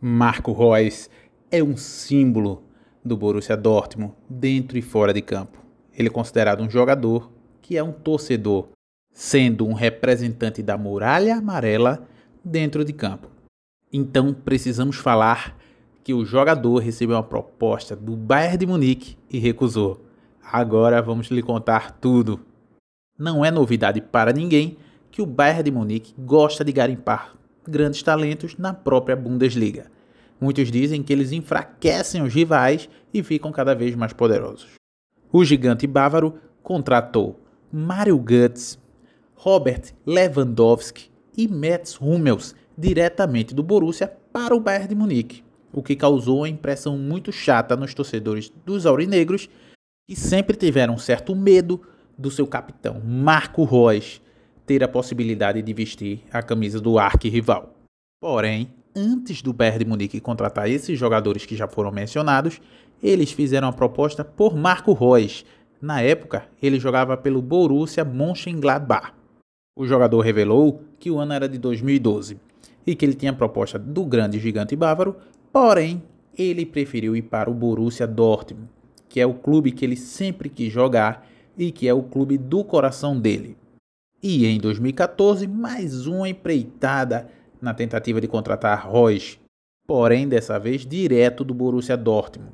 Marco Reus é um símbolo do Borussia Dortmund dentro e fora de campo. Ele é considerado um jogador que é um torcedor, sendo um representante da muralha amarela dentro de campo. Então precisamos falar que o jogador recebeu uma proposta do Bayern de Munique e recusou. Agora vamos lhe contar tudo. Não é novidade para ninguém que o Bayern de Munique gosta de garimpar grandes talentos na própria Bundesliga. Muitos dizem que eles enfraquecem os rivais e ficam cada vez mais poderosos. O gigante bávaro contratou Mario Götze, Robert Lewandowski e Mats Hummels diretamente do Borussia para o Bayern de Munique, o que causou uma impressão muito chata nos torcedores dos aurinegros que sempre tiveram certo medo do seu capitão Marco Reus ter a possibilidade de vestir a camisa do arquirrival. Porém, antes do Bayern de Munique contratar esses jogadores que já foram mencionados, eles fizeram a proposta por Marco Reus. Na época, ele jogava pelo Borussia Mönchengladbach. O jogador revelou que o ano era de 2012 e que ele tinha a proposta do grande gigante bávaro, porém, ele preferiu ir para o Borussia Dortmund, que é o clube que ele sempre quis jogar e que é o clube do coração dele. E em 2014, mais uma empreitada na tentativa de contratar Royce, porém dessa vez direto do Borussia Dortmund.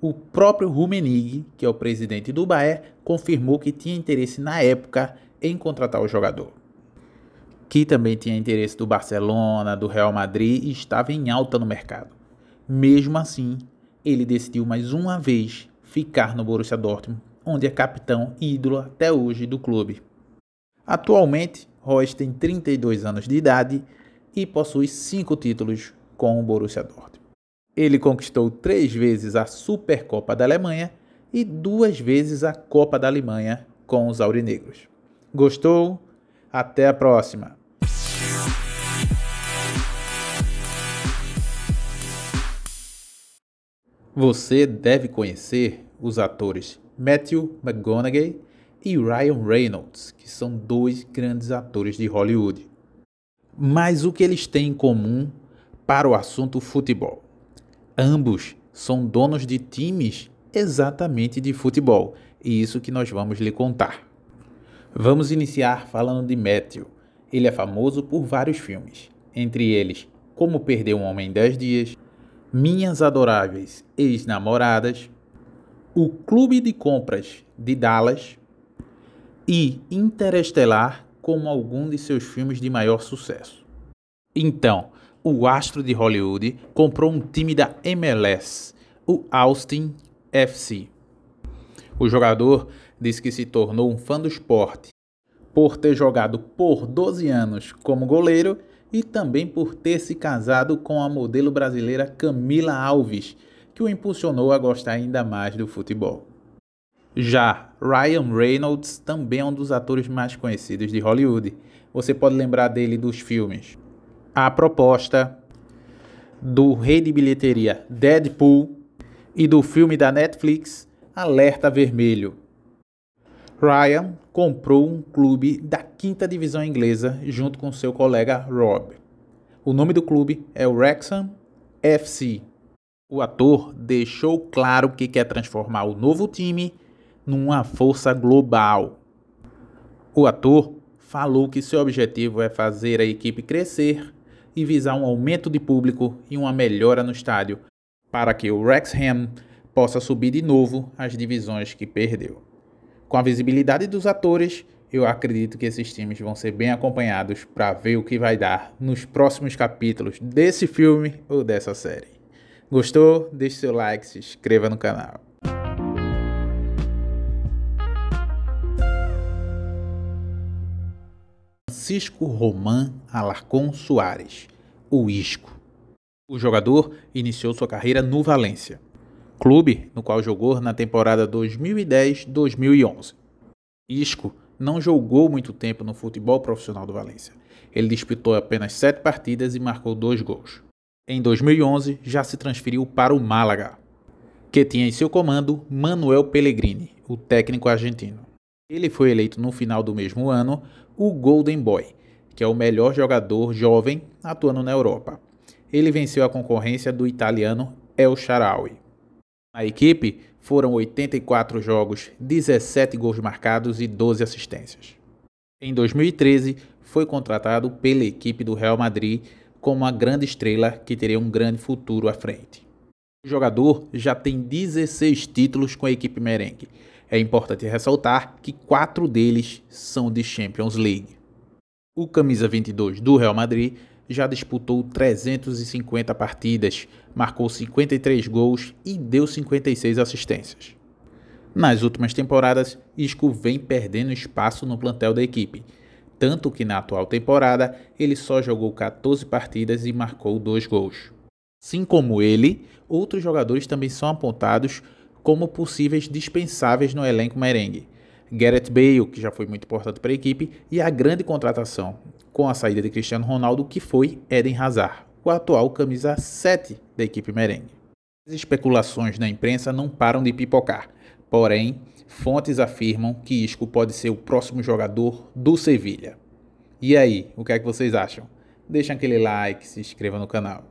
O próprio Rummenigge, que é o presidente do Bayern, confirmou que tinha interesse na época em contratar o jogador. Que também tinha interesse do Barcelona, do Real Madrid e estava em alta no mercado. Mesmo assim, ele decidiu mais uma vez ficar no Borussia Dortmund, onde é capitão e ídolo até hoje do clube. Atualmente, Royce tem 32 anos de idade e possui cinco títulos com o Borussia Dortmund. Ele conquistou três vezes a Supercopa da Alemanha e duas vezes a Copa da Alemanha com os aurinegros. Gostou? Até a próxima! Você deve conhecer os atores Matthew McConaughey e Ryan Reynolds, que são dois grandes atores de Hollywood. Mas o que eles têm em comum para o assunto futebol? Ambos são donos de times exatamente de futebol, e isso que nós vamos lhe contar. Vamos iniciar falando de Matthew. Ele é famoso por vários filmes, entre eles Como Perder um Homem em 10 Dias, Minhas Adoráveis Ex-Namoradas, O Clube de Compras de Dallas e Interestelar como algum de seus filmes de maior sucesso. Então, o astro de Hollywood comprou um time da MLS, o Austin FC. O jogador disse que se tornou um fã do esporte por ter jogado por 12 anos como goleiro e também por ter se casado com a modelo brasileira Camila Alves, que o impulsionou a gostar ainda mais do futebol. Já Ryan Reynolds também é um dos atores mais conhecidos de Hollywood. Você pode lembrar dele dos filmes A Proposta, do rei de bilheteria Deadpool e do filme da Netflix Alerta Vermelho. Ryan comprou um clube da quinta divisão inglesa junto com seu colega Rob. O nome do clube é o Wrexham FC. O ator deixou claro que quer transformar o novo time numa força global. O ator falou que seu objetivo é fazer a equipe crescer e visar um aumento de público e uma melhora no estádio, para que o Wrexham possa subir de novo as divisões que perdeu. Com a visibilidade dos atores, eu acredito que esses times vão ser bem acompanhados para ver o que vai dar nos próximos capítulos desse filme ou dessa série. Gostou? Deixe seu like, se inscreva no canal. Francisco Román Alarcón Soares, o Isco. O jogador iniciou sua carreira no Valência, clube no qual jogou na temporada 2010-2011. Isco não jogou muito tempo no futebol profissional do Valência. Ele disputou apenas sete partidas e marcou dois gols. Em 2011, já se transferiu para o Málaga, que tinha em seu comando Manuel Pellegrini, o técnico argentino. Ele foi eleito no final do mesmo ano o Golden Boy, que é o melhor jogador jovem atuando na Europa. Ele venceu a concorrência do italiano El Sharawi. Na equipe foram 84 jogos, 17 gols marcados e 12 assistências. Em 2013, foi contratado pela equipe do Real Madrid como uma grande estrela que teria um grande futuro à frente. O jogador já tem 16 títulos com a equipe merengue. É importante ressaltar que quatro deles são de Champions League. O camisa 22 do Real Madrid já disputou 350 partidas, marcou 53 gols e deu 56 assistências. Nas últimas temporadas, Isco vem perdendo espaço no plantel da equipe tanto que na atual temporada ele só jogou 14 partidas e marcou 2 gols. Assim como ele, outros jogadores também são apontados como possíveis dispensáveis no elenco merengue. Gareth Bale, que já foi muito importante para a equipe, e a grande contratação com a saída de Cristiano Ronaldo, que foi Eden Hazard, o atual camisa 7 da equipe merengue. As especulações na imprensa não param de pipocar, porém, Fontes afirmam que Isco pode ser o próximo jogador do Sevilha. E aí, o que é que vocês acham? Deixem aquele like, se inscreva no canal.